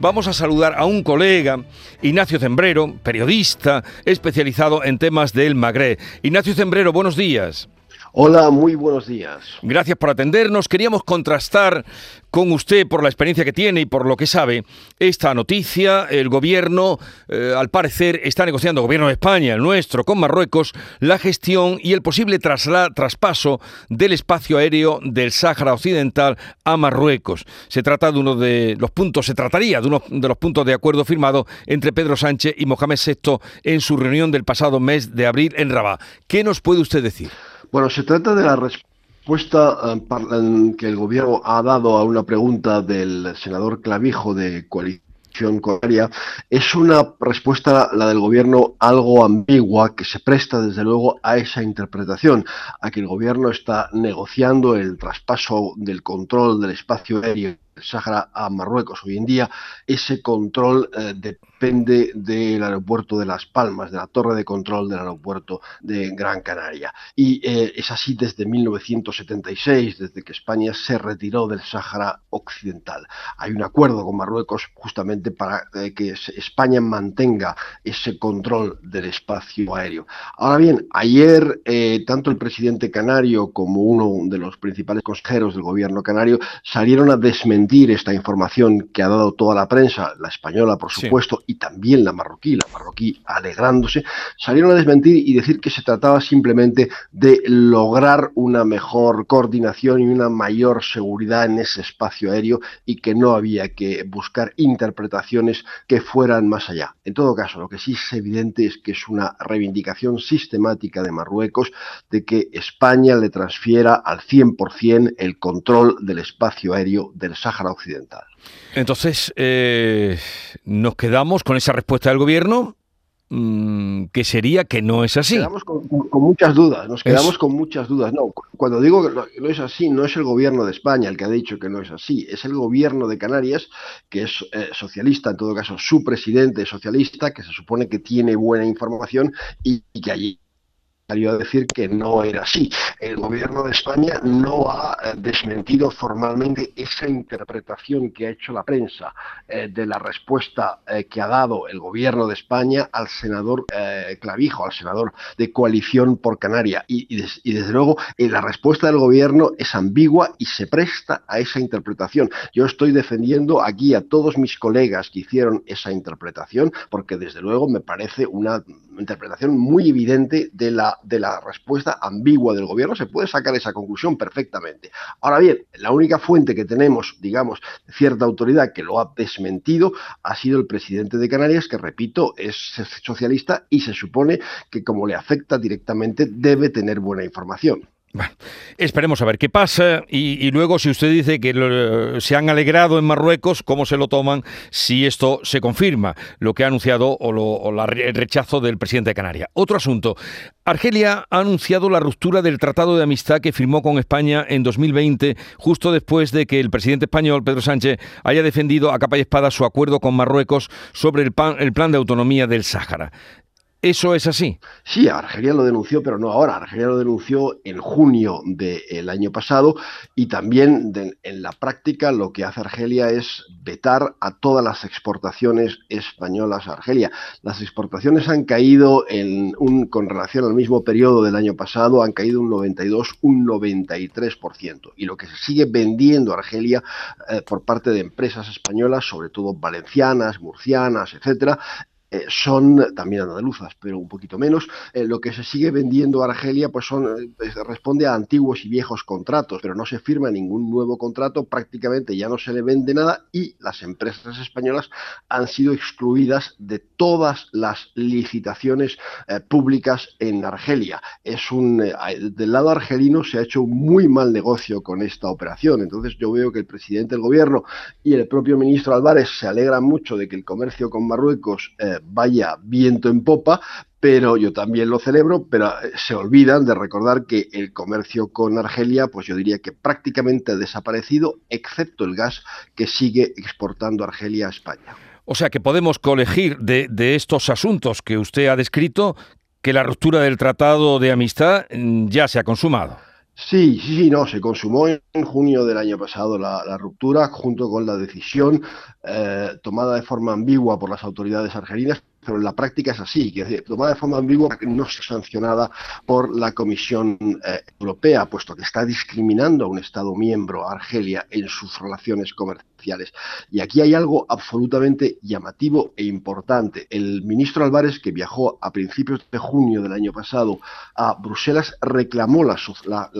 vamos a saludar a un colega, Ignacio Zembrero, periodista especializado en temas del Magreb. Ignacio Zembrero, buenos días. Hola, muy buenos días. Gracias por atendernos. Queríamos contrastar con usted, por la experiencia que tiene y por lo que sabe, esta noticia. El gobierno, eh, al parecer, está negociando, el gobierno de España, el nuestro, con Marruecos, la gestión y el posible traspaso del espacio aéreo del Sáhara Occidental a Marruecos. Se trata de uno de los puntos, se trataría de uno de los puntos de acuerdo firmado entre Pedro Sánchez y Mohamed VI en su reunión del pasado mes de abril en Rabat. ¿Qué nos puede usted decir? Bueno, se trata de la respuesta eh, que el gobierno ha dado a una pregunta del senador Clavijo de Coalición Canaria. Es una respuesta, la del gobierno, algo ambigua, que se presta desde luego a esa interpretación, a que el gobierno está negociando el traspaso del control del espacio aéreo Sáhara a Marruecos. Hoy en día ese control eh, depende del aeropuerto de Las Palmas, de la torre de control del aeropuerto de Gran Canaria. Y eh, es así desde 1976, desde que España se retiró del Sáhara Occidental. Hay un acuerdo con Marruecos justamente para eh, que España mantenga ese control del espacio aéreo. Ahora bien, ayer tanto el presidente canario como uno de los principales consejeros del gobierno canario salieron a desmentir esta información que ha dado toda la prensa, la española por supuesto, y también la marroquí, la marroquí alegrándose, salieron a desmentir y decir que se trataba simplemente de lograr una mejor coordinación y una mayor seguridad en ese espacio aéreo y que no había que buscar interpretaciones que fueran más allá. En todo caso, lo que sí es evidente es que es una reivindicación sistemática de Marruecos de que España le transfiera al 100% el control del espacio aéreo del Sáhara Occidental. Entonces, eh, nos quedamos con esa respuesta del gobierno mm, que sería que no es así. Nos quedamos con, muchas dudas, nos quedamos con muchas dudas. No, cuando digo que no, es así, no es el gobierno de España el que ha dicho que no es así, es el gobierno de Canarias, que es eh, socialista, en todo caso su presidente es socialista, que se supone que tiene buena información y que allí salió a decir que no era así. El gobierno de España no ha eh, desmentido formalmente esa interpretación que ha hecho la prensa eh, de la respuesta eh, que ha dado el gobierno de España al senador Clavijo, al senador de Coalición por Canaria. Y, desde luego la respuesta del gobierno es ambigua y se presta a esa interpretación. Yo estoy defendiendo aquí a todos mis colegas que hicieron esa interpretación porque desde luego me parece una interpretación muy evidente de la de la respuesta ambigua del gobierno, se puede sacar esa conclusión perfectamente. Ahora bien, la única fuente que tenemos, digamos, cierta autoridad que lo ha desmentido ha sido el presidente de Canarias, que repito, es socialista y se supone que como le afecta directamente debe tener buena información. Bueno, esperemos a ver qué pasa y, luego si usted dice que se han alegrado en Marruecos, ¿cómo se lo toman si esto se confirma? Lo que ha anunciado o, el rechazo del presidente de Canarias. Otro asunto. Argelia ha anunciado la ruptura del tratado de amistad que firmó con España en 2020, justo después de que el presidente español, Pedro Sánchez, haya defendido a capa y espada su acuerdo con Marruecos sobre el, el plan de autonomía del Sáhara. ¿Eso es así? Sí, Argelia lo denunció, pero no ahora. Argelia lo denunció en junio del año pasado y también en la práctica lo que hace Argelia es vetar a todas las exportaciones españolas a Argelia. Las exportaciones han caído en un, con relación al mismo periodo del año pasado, han caído un 92, un 93%. Y lo que se sigue vendiendo Argelia eh, por parte de empresas españolas, sobre todo valencianas, murcianas, etcétera, eh, son también andaluzas, pero un poquito menos. Eh, lo que se sigue vendiendo a Argelia pues son, eh, responde a antiguos y viejos contratos, pero no se firma ningún nuevo contrato, prácticamente ya no se le vende nada y las empresas españolas han sido excluidas de todas las licitaciones públicas en Argelia. Es un, del lado argelino se ha hecho un muy mal negocio con esta operación, entonces yo veo que el presidente del gobierno y el propio ministro Álvarez se alegran mucho de que el comercio con Marruecos vaya viento en popa, pero yo también lo celebro, pero eh, se olvidan de recordar que el comercio con Argelia, pues yo diría que prácticamente ha desaparecido, excepto el gas que sigue exportando Argelia a España. O sea que podemos colegir de, de estos asuntos que usted ha descrito que la ruptura del tratado de amistad mm, ya se ha consumado. Sí, sí, sí, no, se consumó en junio del año pasado la, ruptura junto con la decisión eh, tomada de forma ambigua por las autoridades argelinas pero en la práctica es así, que tomada de forma ambigua no está sancionada por la Comisión eh, Europea, puesto que está discriminando a un Estado miembro, Argelia, en sus relaciones comerciales. Y aquí hay algo absolutamente llamativo e importante. El ministro Álvarez, que viajó a principios de junio del año pasado a Bruselas, reclamó la,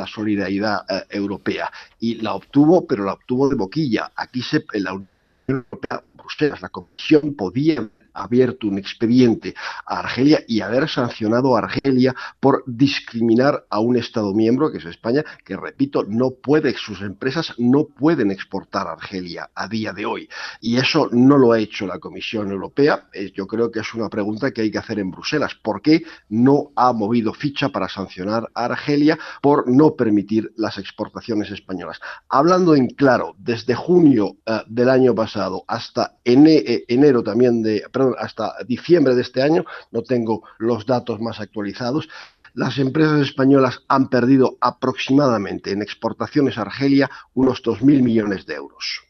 solidaridad eh, europea y la obtuvo, pero la obtuvo de boquilla. Aquí se, en la Unión Europea, Bruselas, la Comisión podía abierto un expediente a Argelia y haber sancionado a Argelia por discriminar a un Estado miembro, que es España, que repito, no puede, sus empresas no pueden exportar a Argelia a día de hoy. Y eso no lo ha hecho la Comisión Europea. Yo creo que es una pregunta que hay que hacer en Bruselas. ¿Por qué no ha movido ficha para sancionar a Argelia por no permitir las exportaciones españolas? Hablando en claro, desde junio eh, del año pasado hasta eh, enero también de, hasta diciembre de este año, no tengo los datos más actualizados, las empresas españolas han perdido aproximadamente en exportaciones a Argelia unos 2.000 millones de euros.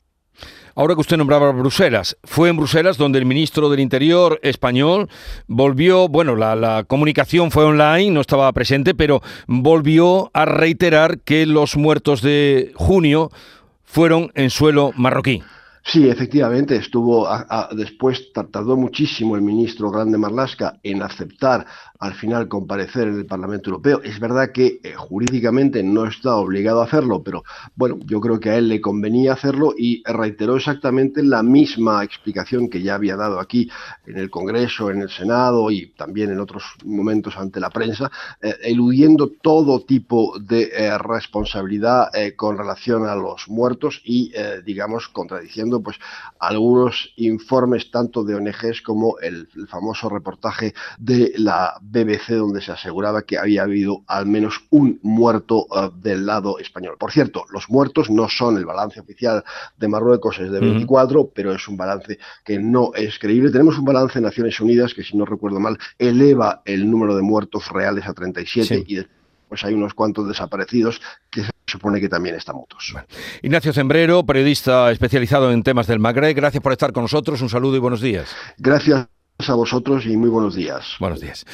Ahora que usted nombraba Bruselas, fue en Bruselas donde el ministro del Interior español volvió, bueno, la, comunicación fue online, no estaba presente, pero volvió a reiterar que los muertos de junio fueron en suelo marroquí. Sí, efectivamente, estuvo después, tardó muchísimo el ministro Grande Marlasca en aceptar al final comparecer en el Parlamento Europeo. Es verdad que eh, jurídicamente no está obligado a hacerlo, pero bueno, yo creo que a él le convenía hacerlo y reiteró exactamente la misma explicación que ya había dado aquí en el Congreso, en el Senado y también en otros momentos ante la prensa, eh, eludiendo todo tipo de eh, responsabilidad con relación a los muertos y, digamos, contradiciendo pues algunos informes tanto de ONGs como el famoso reportaje de la BBC donde se aseguraba que había habido al menos un muerto eh, del lado español. Por cierto, los muertos no son el balance oficial de Marruecos, es de 24, pero es un balance que no es creíble. Tenemos un balance de Naciones Unidas que, si no recuerdo mal, eleva el número de muertos reales a 37 y pues hay unos cuantos desaparecidos que se supone que también están mutos. Ignacio Zembrero, periodista especializado en temas del Magreb, gracias por estar con nosotros. Un saludo y buenos días. Gracias a vosotros y muy buenos días. Buenos días.